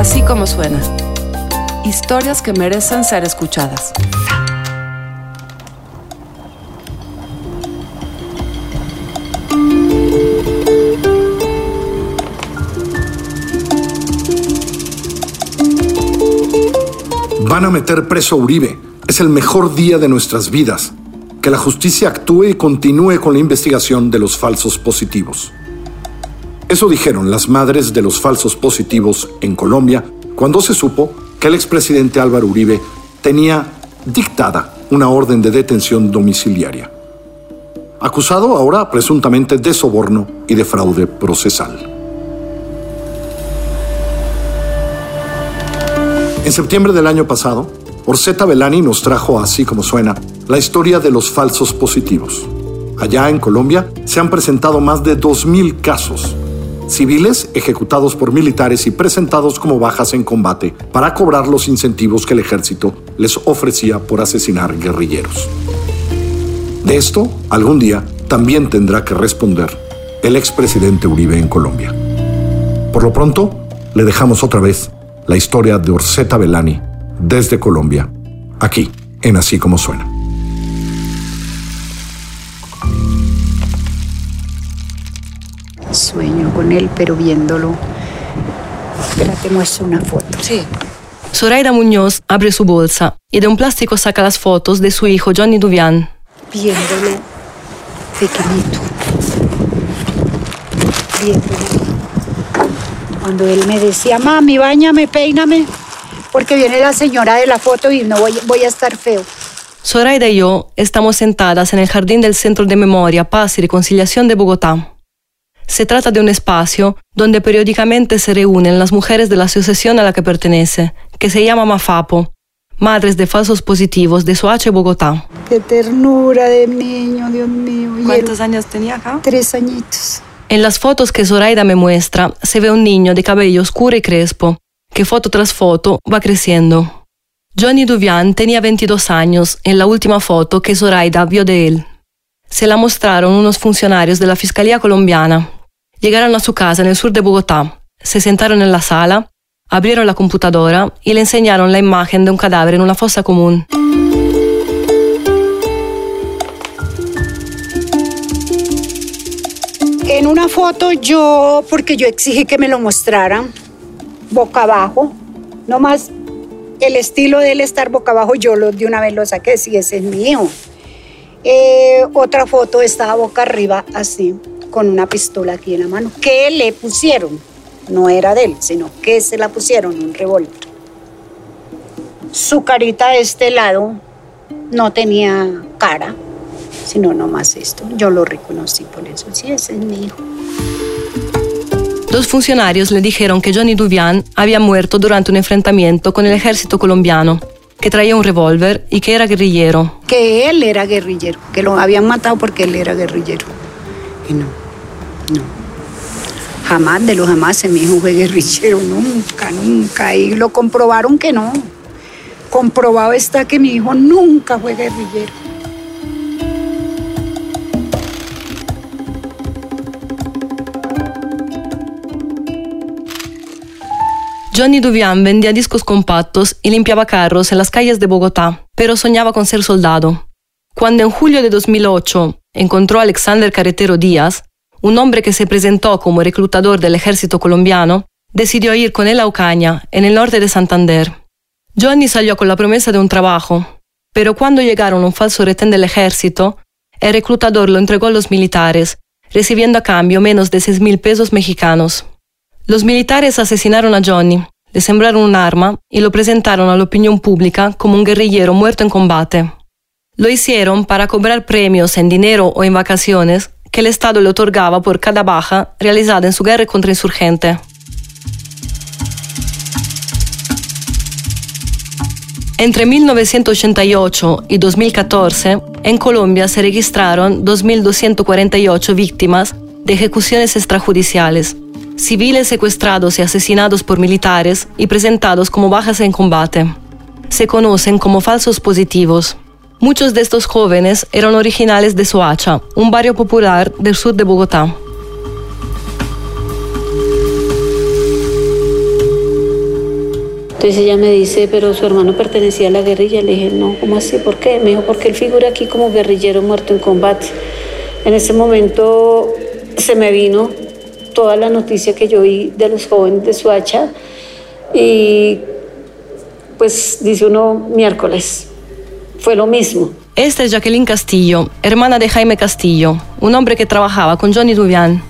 Así como suena. Historias que merecen ser escuchadas. Van a meter preso a Uribe. Es el mejor día de nuestras vidas. Que la justicia actúe y continúe con la investigación de los falsos positivos. Eso dijeron las madres de los falsos positivos en Colombia cuando se supo que el expresidente Álvaro Uribe tenía dictada una orden de detención domiciliaria. Acusado ahora presuntamente de soborno y de fraude procesal. En septiembre del año pasado, Orseta Belani nos trajo, así como suena, la historia de los falsos positivos. Allá en Colombia se han presentado más de 2.000 casos civiles ejecutados por militares y presentados como bajas en combate para cobrar los incentivos que el ejército les ofrecía por asesinar guerrilleros. De esto, algún día, también tendrá que responder el expresidente Uribe en Colombia. Por lo pronto, le dejamos otra vez la historia de Orseta Belani desde Colombia, aquí, en Así como Suena. Sueño con él, pero viéndolo. Espérate, muestro una foto. Sí. Zoraida Muñoz abre su bolsa y de un plástico saca las fotos de su hijo Johnny Duvian. Viéndolo pequeñito. Viéndolo. Cuando él me decía, mami, bañame, peíname, porque viene la señora de la foto y no voy, voy a estar feo. Zoraida y yo estamos sentadas en el jardín del Centro de Memoria, Paz y Reconciliación de Bogotá. Se trata de un espacio donde periódicamente se reúnen las mujeres de la asociación a la que pertenece, que se llama Mafapo, Madres de Falsos Positivos de Soache, Bogotá. Qué ternura de niño, Dios mío. ¿Cuántos años tenía acá? Tres añitos. En las fotos que Zoraida me muestra, se ve un niño de cabello oscuro y crespo, que foto tras foto va creciendo. Johnny Duvian tenía 22 años en la última foto que Zoraida vio de él. Se la mostraron unos funcionarios de la Fiscalía colombiana. Llegaron a su casa en el sur de Bogotá, se sentaron en la sala, abrieron la computadora y le enseñaron la imagen de un cadáver en una fosa común. En una foto yo, porque yo exigí que me lo mostraran, boca abajo, nomás el estilo de él estar boca abajo, yo lo, de una vez lo saqué, si ese es mío. Eh, otra foto estaba boca arriba, así, con una pistola aquí en la mano, que le pusieron, no era de él, sino que se la pusieron, un revólver. Su carita de este lado no tenía cara, sino nomás esto. Yo lo reconocí por eso, sí, ese es mi hijo. Dos funcionarios le dijeron que Johnny Duvian había muerto durante un enfrentamiento con el ejército colombiano, que traía un revólver y que era guerrillero. Que él era guerrillero, que lo habían matado porque él era guerrillero. Y no, no. Jamás de los jamás mi hijo fue guerrillero, nunca, nunca. Y lo comprobaron que no. Comprobado está que mi hijo nunca fue guerrillero. Johnny Duvian vendía discos compactos y limpiaba carros en las calles de Bogotá, pero soñaba con ser soldado. Cuando en julio de 2008 encontró a Alexander Carretero Díaz, un hombre que se presentó como reclutador del ejército colombiano, decidió ir con él a Ocaña, en el norte de Santander. Johnny salió con la promesa de un trabajo, pero cuando llegaron un falso retén del ejército, el reclutador lo entregó a los militares, recibiendo a cambio menos de 6 mil pesos mexicanos. Los militares asesinaron a Johnny, le sembraron un arma y lo presentaron a la opinión pública como un guerrillero muerto en combate. Lo hicieron para cobrar premios en dinero o en vacaciones que el Estado le otorgaba por cada baja realizada en su guerra contra insurgente. Entre 1988 y 2014, en Colombia se registraron 2.248 víctimas de ejecuciones extrajudiciales, civiles secuestrados y asesinados por militares y presentados como bajas en combate. Se conocen como falsos positivos. Muchos de estos jóvenes eran originales de Soacha, un barrio popular del sur de Bogotá. Entonces ella me dice, pero su hermano pertenecía a la guerrilla. Le dije, no, ¿cómo así? ¿Por qué? Me dijo, porque él figura aquí como guerrillero muerto en combate. En ese momento se me vino toda la noticia que yo vi de los jóvenes de Suacha y pues dice uno miércoles, fue lo mismo. Esta es Jacqueline Castillo, hermana de Jaime Castillo, un hombre que trabajaba con Johnny Duvian.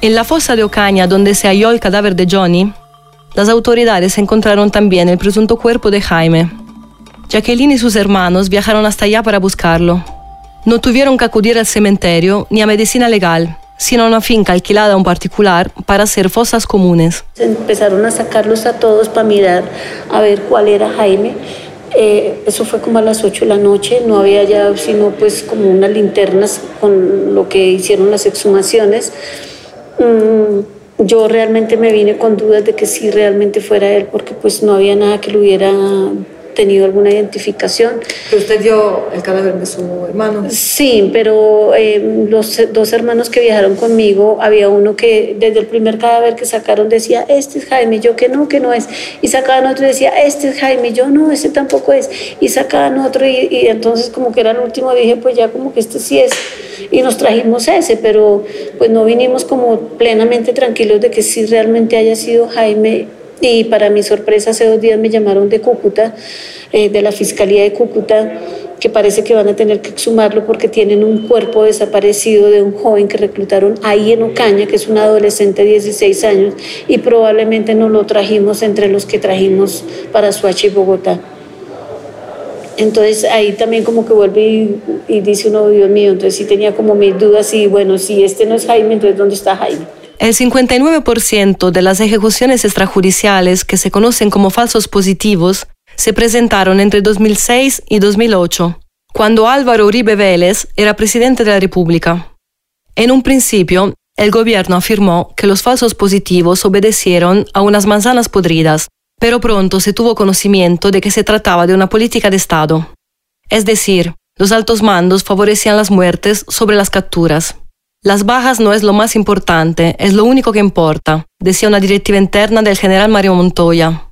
En la fosa de Ocaña, donde se halló el cadáver de Johnny, las autoridades encontraron también el presunto cuerpo de Jaime. Jacqueline y sus hermanos viajaron hasta allá para buscarlo. No tuvieron que acudir al cementerio ni a medicina legal, sino a una finca alquilada a un particular para hacer fosas comunes. Empezaron a sacarlos a todos para mirar a ver cuál era Jaime. Eh, eso fue como a las 8 de la noche, no había ya sino pues como unas linternas con lo que hicieron las exhumaciones. Mm, yo realmente me vine con dudas de que sí realmente fuera él, porque pues no había nada que lo hubiera tenido alguna identificación. ¿Pero usted dio el cadáver de su hermano? Sí, pero eh, los dos hermanos que viajaron conmigo, había uno que desde el primer cadáver que sacaron decía, este es Jaime, yo que no, que no es. Y sacaban otro y decía, este es Jaime, yo no, ese tampoco es. Y sacaban otro y, y entonces como que era el último, dije, pues ya como que este sí es. Y nos trajimos ese, pero pues no vinimos como plenamente tranquilos de que sí realmente haya sido Jaime y para mi sorpresa hace dos días me llamaron de Cúcuta, eh, de la Fiscalía de Cúcuta, que parece que van a tener que exhumarlo porque tienen un cuerpo desaparecido de un joven que reclutaron ahí en Ocaña, que es un adolescente de 16 años, y probablemente no lo trajimos entre los que trajimos para Suacha y Bogotá. Entonces ahí también como que vuelve y, y dice uno, Dios mío, entonces sí tenía como mis dudas y bueno, si este no es Jaime, entonces ¿dónde está Jaime? El 59% de las ejecuciones extrajudiciales que se conocen como falsos positivos se presentaron entre 2006 y 2008, cuando Álvaro Uribe Vélez era presidente de la República. En un principio, el gobierno afirmó que los falsos positivos obedecieron a unas manzanas podridas, pero pronto se tuvo conocimiento de que se trataba de una política de Estado. Es decir, los altos mandos favorecían las muertes sobre las capturas. Las bajas no es lo más importante, es lo único que importa, decía una directiva interna del general Mario Montoya.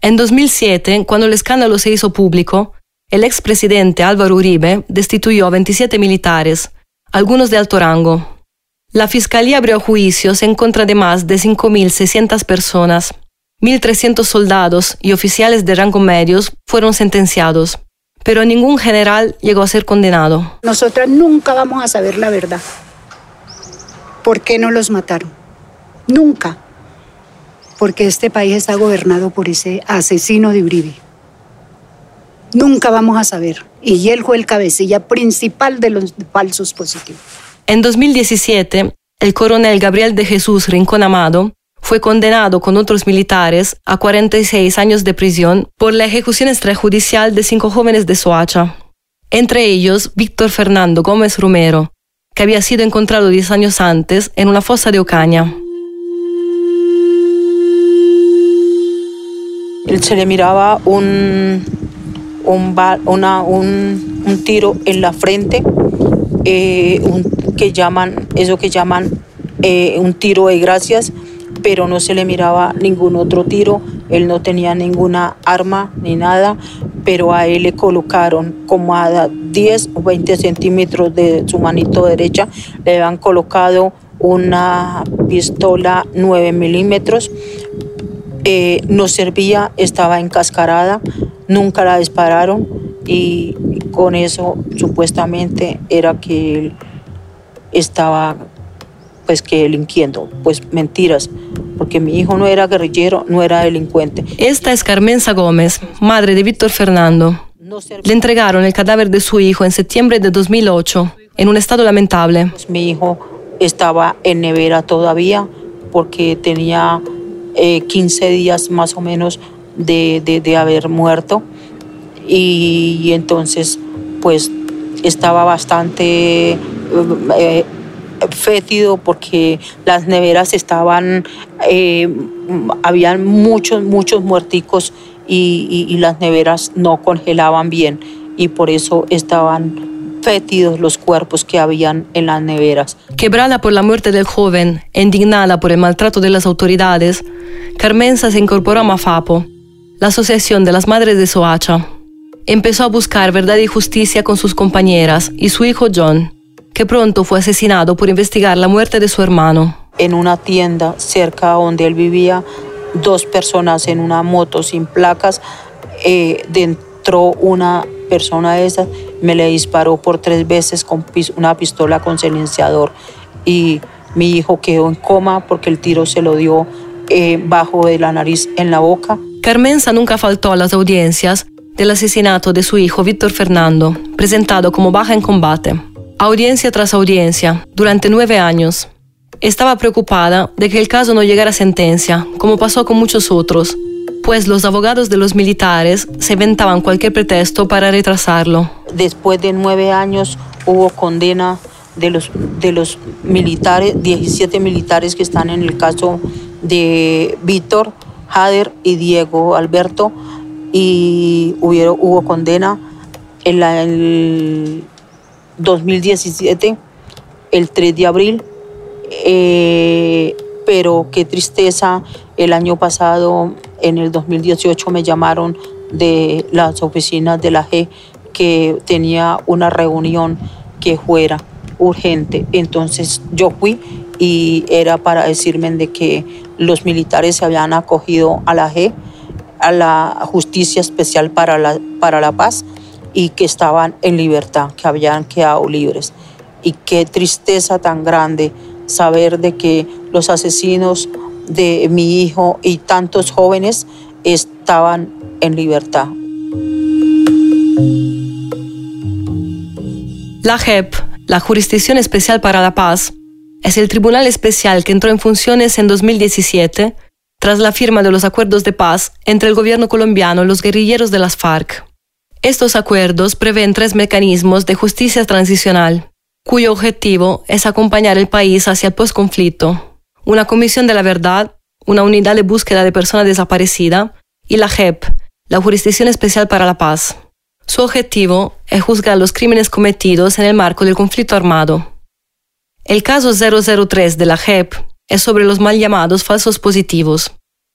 En 2007, cuando el escándalo se hizo público, el expresidente Álvaro Uribe destituyó a 27 militares, algunos de alto rango. La fiscalía abrió juicios en contra de más de 5.600 personas. 1.300 soldados y oficiales de rango medios fueron sentenciados, pero ningún general llegó a ser condenado. Nosotras nunca vamos a saber la verdad. ¿Por qué no los mataron? Nunca. Porque este país está gobernado por ese asesino de Uribe. Nunca vamos a saber. Y él fue el cabecilla principal de los falsos positivos. En 2017, el coronel Gabriel de Jesús Rincón Amado fue condenado con otros militares a 46 años de prisión por la ejecución extrajudicial de cinco jóvenes de Soacha. Entre ellos, Víctor Fernando Gómez Romero, que había sido encontrado 10 años antes en una fosa de Ocaña. Se le miraba un, un, tiro en la frente, eh, que llaman, eso que llaman eh, un tiro de gracias, pero no se le miraba ningún otro tiro, él no tenía ninguna arma ni nada, pero a él le colocaron como a 10 o 20 centímetros de su manito derecha, le habían colocado una pistola 9 milímetros. Eh, no servía, estaba encascarada, nunca la dispararon y con eso supuestamente era que él estaba pues que delinquiendo, pues mentiras, porque mi hijo no era guerrillero, no era delincuente. Esta es Carmenza Gómez, madre de Víctor Fernando. Le entregaron el cadáver de su hijo en septiembre de 2008, en un estado lamentable. Pues mi hijo estaba en nevera todavía porque tenía 15 eh, días más o menos de, de, haber muerto y, entonces pues estaba bastante... Eh, fétido porque las neveras estaban, eh, habían muchos, muchos muerticos y, y, las neveras no congelaban bien y por eso estaban fétidos los cuerpos que habían en las neveras. Quebrada por la muerte del joven, indignada por el maltrato de las autoridades, Carmenza se incorporó a Mafapo. la Asociación de las Madres de Soacha. Empezó a buscar verdad y justicia con sus compañeras y su hijo John, que pronto fue asesinado por investigar la muerte de su hermano. En una tienda cerca donde él vivía, dos personas en una moto sin placas, eh, dentro una persona de esas me le disparó por tres veces con una pistola con silenciador y mi hijo quedó en coma porque el tiro se lo dio eh, bajo de la nariz en la boca. Carmenza nunca faltó a las audiencias del asesinato de su hijo Víctor Fernando, presentado como baja en combate. Audiencia tras audiencia, durante nueve años. Estaba preocupada de que el caso no llegara a sentencia, como pasó con muchos otros, pues los abogados de los militares se inventaban cualquier pretexto para retrasarlo. Después de nueve años hubo condena de los, de los militares, 17 militares que están en el caso de Víctor, Jader y Diego Alberto, y hubo, hubo condena en el 2017, el 3 de abril, eh, pero qué tristeza, el año pasado, en el 2018, me llamaron de las oficinas de la G que tenía una reunión que fuera urgente. Entonces yo fui y era para decirme de que los militares se habían acogido a la G, a la Justicia Especial para la, para la Paz y que estaban en libertad, que habían quedado libres. Y qué tristeza tan grande saber de que los asesinos de mi hijo y tantos jóvenes estaban en libertad. La JEP, la Jurisdicción Especial para la Paz, es el tribunal especial que entró en funciones en 2017 tras la firma de los acuerdos de paz entre el gobierno colombiano y los guerrilleros de las FARC. Estos acuerdos prevén tres mecanismos de justicia transicional, cuyo objetivo es acompañar el país hacia el postconflicto. Una comisión de la verdad, una unidad de búsqueda de personas desaparecidas y la JEP, la Jurisdicción Especial para la Paz. Su objetivo es juzgar los crímenes cometidos en el marco del conflicto armado. El caso 003 de la JEP es sobre los mal llamados falsos positivos.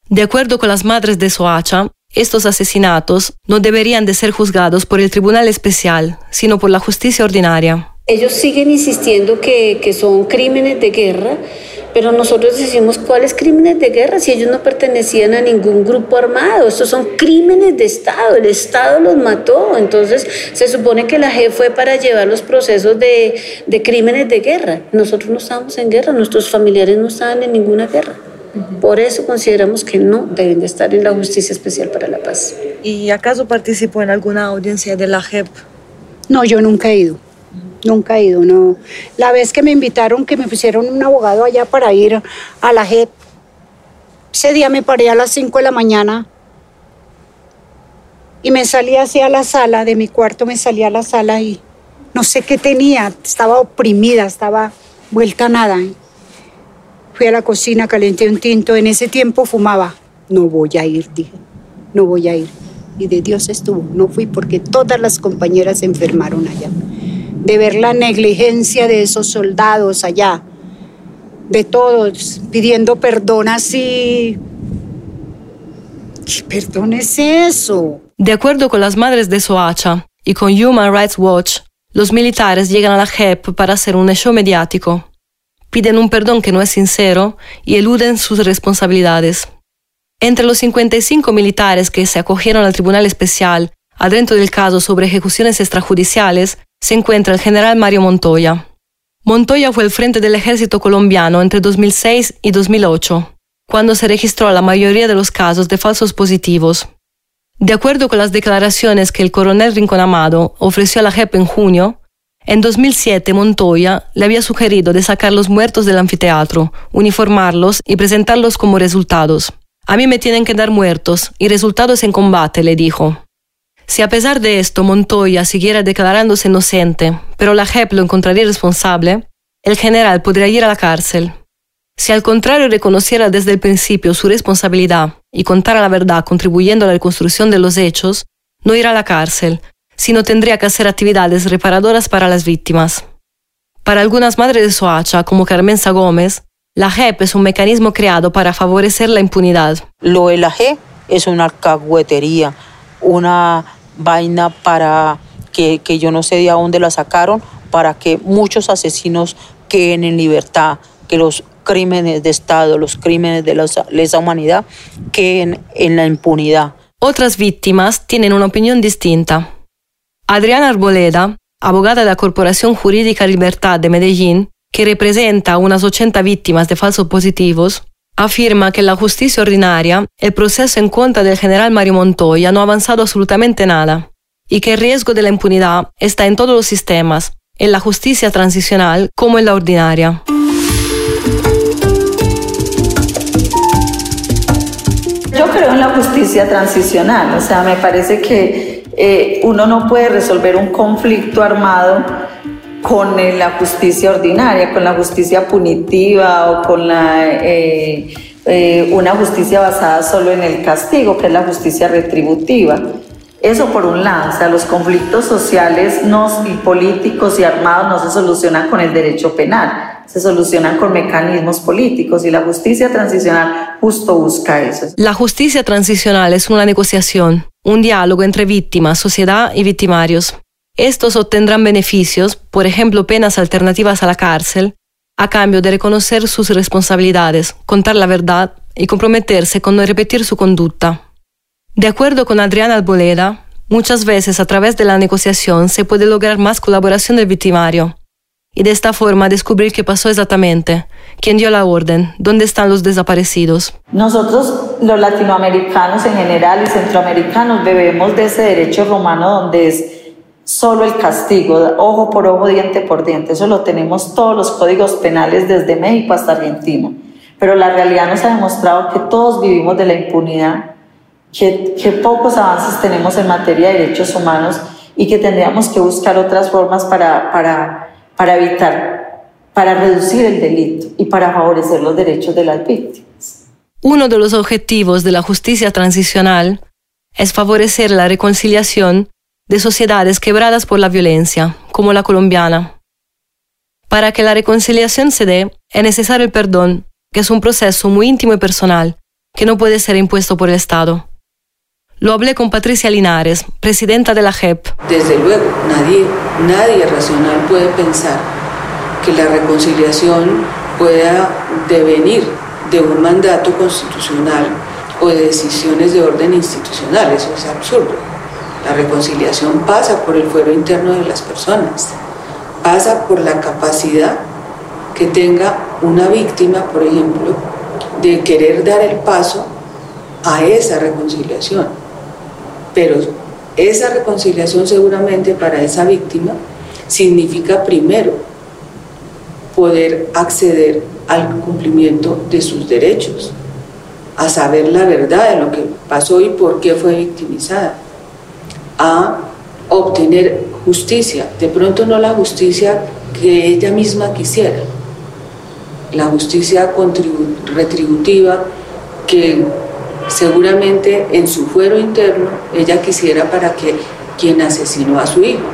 De acuerdo con las madres de Soacha, estos asesinatos no deberían de ser juzgados por el Tribunal Especial, sino por la justicia ordinaria. Ellos siguen insistiendo que, son crímenes de guerra, pero nosotros decimos cuáles crímenes de guerra si ellos no pertenecían a ningún grupo armado. Estos son crímenes de Estado, el Estado los mató. Entonces se supone que la G fue para llevar los procesos de, de crímenes de guerra. Nosotros no estábamos en guerra, nuestros familiares no estaban en ninguna guerra. Por eso consideramos que no deben de estar en la Justicia Especial para la Paz. ¿Y acaso participó en alguna audiencia de la JEP? No, yo nunca he ido. Nunca he ido, no. La vez que me invitaron, que me pusieron un abogado allá para ir a la JEP, ese día me paré a las 5 de la mañana y me salí hacia la sala, de mi cuarto me salí a la sala y no sé qué tenía, estaba oprimida, estaba vuelta a nada. Fui a la cocina, calenté un tinto. En ese tiempo fumaba. No voy a ir, dije. No voy a ir. Y de Dios estuvo. No fui porque todas las compañeras se enfermaron allá. De ver la negligencia de esos soldados allá. De todos pidiendo perdón así. ¿Qué perdón es eso? De acuerdo con las madres de Soacha y con Human Rights Watch, los militares llegan a la JEP para hacer un show mediático piden un perdón que no es sincero y eluden sus responsabilidades. Entre los 55 militares que se acogieron al Tribunal Especial adentro del caso sobre ejecuciones extrajudiciales se encuentra el general Mario Montoya. Montoya fue el frente del ejército colombiano entre 2006 y 2008, cuando se registró la mayoría de los casos de falsos positivos. De acuerdo con las declaraciones que el coronel Rincón Amado ofreció a la JEP en junio, en 2007 Montoya le había sugerido de sacar los muertos del anfiteatro, uniformarlos y presentarlos como resultados. A mí me tienen que dar muertos y resultados en combate, le dijo. Si a pesar de esto Montoya siguiera declarándose inocente, pero la JEP lo encontraría responsable, el general podría ir a la cárcel. Si al contrario reconociera desde el principio su responsabilidad y contara la verdad contribuyendo a la reconstrucción de los hechos, no irá a la cárcel, sino tendría que hacer actividades reparadoras para las víctimas. Para algunas madres de Soacha, como Carmenza Gómez, la JEP es un mecanismo creado para favorecer la impunidad. Lo de la JEP es una alcahuetería, una vaina para que, que yo no sé de dónde la sacaron, para que muchos asesinos queden en libertad, que los crímenes de Estado, los crímenes de la lesa humanidad queden en la impunidad. Otras víctimas tienen una opinión distinta. Adriana Arboleda, abogada de la Corporación Jurídica Libertad de Medellín, que representa a unas 80 víctimas de falsos positivos, afirma que la justicia ordinaria el proceso en contra del general Mario Montoya no ha avanzado absolutamente nada y que el riesgo de la impunidad está en todos los sistemas, en la justicia transicional como en la ordinaria. Yo creo en la justicia transicional, o sea, me parece que eh, uno no puede resolver un conflicto armado con la justicia ordinaria, con la justicia punitiva o con la, eh, eh, una justicia basada solo en el castigo, que es la justicia retributiva. Eso por un lado, o sea, los conflictos sociales no, y políticos y armados no se solucionan con el derecho penal, se solucionan con mecanismos políticos y la justicia transicional justo busca eso. La justicia transicional es una negociación, un diálogo entre víctimas, sociedad y victimarios. Estos obtendrán beneficios, por ejemplo, penas alternativas a la cárcel, a cambio de reconocer sus responsabilidades, contar la verdad y comprometerse con no repetir su conducta. De acuerdo con Adriana Alboleda, muchas veces a través de la negociación se puede lograr más colaboración del victimario y de esta forma descubrir qué pasó exactamente, quién dio la orden, dónde están los desaparecidos. Nosotros, los latinoamericanos en general y centroamericanos, bebemos de ese derecho romano donde es solo el castigo, ojo por ojo, diente por diente. Eso lo tenemos todos los códigos penales desde México hasta Argentina. Pero la realidad nos ha demostrado que todos vivimos de la impunidad, que, que pocos avances tenemos en materia de derechos humanos y que tendríamos que buscar otras formas para, para, para evitar, para reducir el delito y para favorecer los derechos de las víctimas. Uno de los objetivos de la justicia transicional es favorecer la reconciliación de sociedades quebradas por la violencia, como la colombiana. Para que la reconciliación se dé, es necesario el perdón, que es un proceso muy íntimo y personal, que no puede ser impuesto por el Estado. Lo hablé con Patricia Linares, presidenta de la JEP. Desde luego, nadie, nadie racional puede pensar que la reconciliación pueda devenir de un mandato constitucional o de decisiones de orden institucional. Eso es absurdo. La reconciliación pasa por el fuero interno de las personas, pasa por la capacidad que tenga una víctima, por ejemplo, de querer dar el paso a esa reconciliación. Pero esa reconciliación seguramente para esa víctima significa primero poder acceder al cumplimiento de sus derechos, a saber la verdad de lo que pasó y por qué fue victimizada a obtener justicia, de pronto no la justicia que ella misma quisiera, la justicia retributiva que seguramente en su fuero interno ella quisiera para que quien asesinó a su hijo.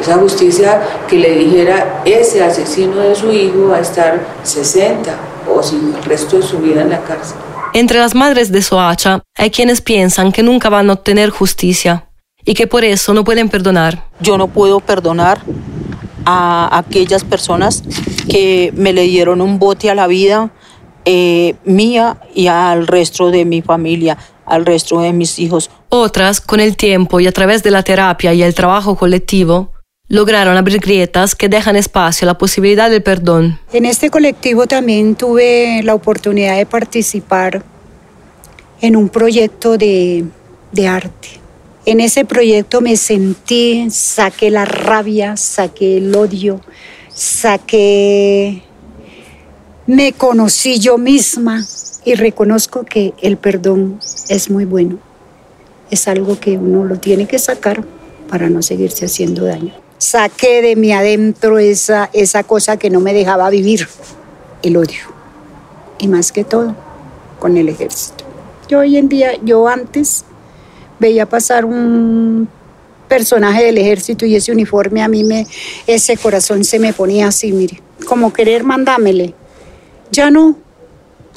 Esa justicia que le dijera, ese asesino de su hijo va a estar 60 o sin el resto de su vida en la cárcel. Entre las madres de Soacha hay quienes piensan que nunca van a obtener justicia y que por eso no pueden perdonar. Yo no puedo perdonar a aquellas personas que me le dieron un bote a la vida eh, mía y al resto de mi familia, al resto de mis hijos. Otras, con el tiempo y a través de la terapia y el trabajo colectivo, lograron abrir grietas que dejan espacio a la posibilidad del perdón. En este colectivo también tuve la oportunidad de participar en un proyecto de, de arte. En ese proyecto me sentí, saqué la rabia, saqué el odio, saqué, me conocí yo misma y reconozco que el perdón es muy bueno. Es algo que uno lo tiene que sacar para no seguirse haciendo daño saqué de mi adentro esa, esa cosa que no me dejaba vivir, el odio. Y más que todo, con el ejército. Yo hoy en día, yo antes veía pasar un personaje del ejército y ese uniforme a mí me, ese corazón se me ponía así, mire, como querer mandámele. Ya no,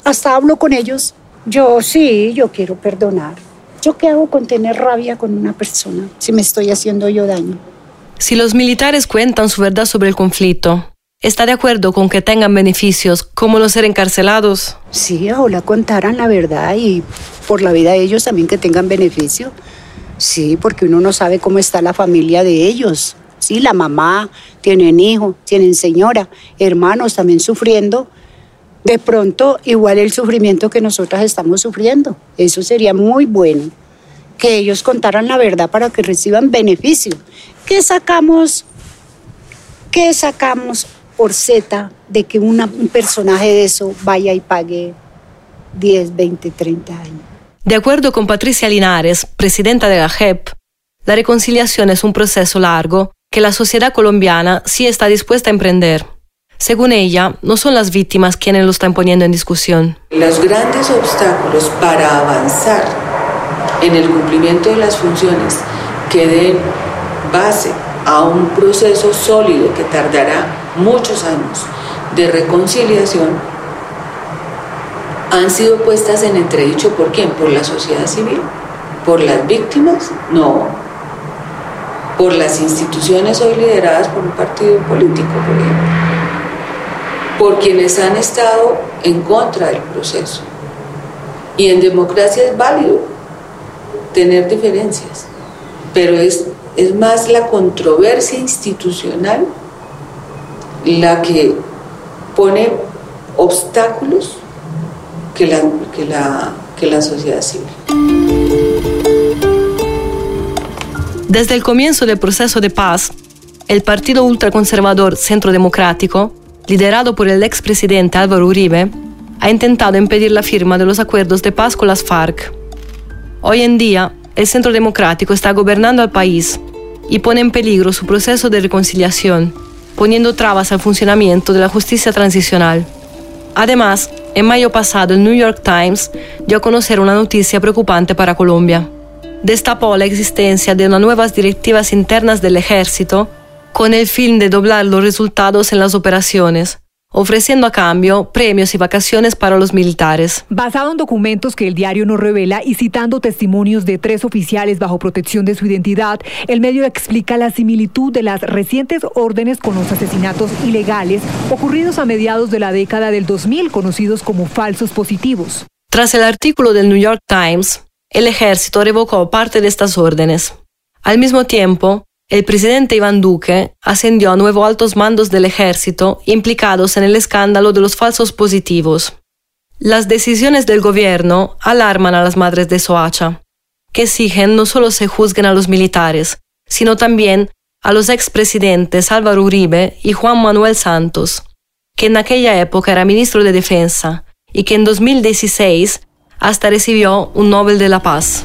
hasta hablo con ellos Yo sí, yo quiero perdonar. ¿Yo qué hago con tener rabia con una persona si me estoy haciendo yo daño? Si los militares cuentan su verdad sobre el conflicto, ¿está de acuerdo con que tengan beneficios como los ser encarcelados? Sí, ojalá contaran la verdad y por la vida de ellos también que tengan beneficio. Sí, porque uno no sabe cómo está la familia de ellos. Sí, la mamá, tienen hijo, tienen señora, hermanos también sufriendo de pronto igual el sufrimiento que nosotras estamos sufriendo. Eso sería muy bueno, que ellos contaran la verdad para que reciban beneficio. ¿Qué sacamos? ¿Qué sacamos por Z de que un personaje de eso vaya y pague 10, 20, 30 años? De acuerdo con Patricia Linares, presidenta de la JEP, la reconciliación es un proceso largo que la sociedad colombiana sí está dispuesta a emprender. Según ella, no son las víctimas quienes lo están poniendo en discusión. Los grandes obstáculos para avanzar en el cumplimiento de las funciones que den base a un proceso sólido que tardará muchos años de reconciliación han sido puestas en entredicho. Por quién? Por la sociedad civil, por las víctimas, no, por las instituciones hoy lideradas por un partido político, por ejemplo por quienes han estado en contra del proceso. Y en democracia es válido tener diferencias, pero es, es más la controversia institucional la que pone obstáculos que la, que la, que la sociedad civil. Desde el comienzo del proceso de paz, el partido ultraconservador Centro Democrático liderado por el expresidente Álvaro Uribe, ha intentado impedir la firma de los acuerdos de paz con las FARC. Hoy en día, el Centro Democrático está gobernando al país y pone en peligro su proceso de reconciliación, poniendo trabas al funcionamiento de la justicia transicional. Además, en mayo pasado el New York Times dio a conocer una noticia preocupante para Colombia. Destapó la existencia de nuevas directivas internas del ejército con el fin de doblar los resultados en las operaciones, ofreciendo a cambio premios y vacaciones para los militares. Basado en documentos que el diario nos revela y citando testimonios de tres oficiales bajo protección de su identidad, el medio explica la similitud de las recientes órdenes con los asesinatos ilegales ocurridos a mediados de la década del 2000, conocidos como falsos positivos. Tras el artículo del New York Times, el ejército revocó parte de estas órdenes. Al mismo tiempo, el presidente Iván Duque ascendió a nuevos altos mandos del ejército implicados en el escándalo de los falsos positivos. Las decisiones del gobierno alarman a las madres de Soacha, que exigen no solo se juzguen a los militares, sino también a los expresidentes Álvaro Uribe y Juan Manuel Santos, que en aquella época era ministro de Defensa y que en 2016 hasta recibió un Nobel de la Paz.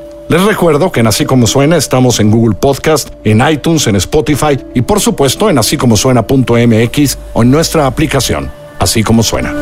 Les recuerdo que en Así Como Suena estamos en Google Podcast, en iTunes, en Spotify y por supuesto en así como suena.mx o en nuestra aplicación, Así Como Suena.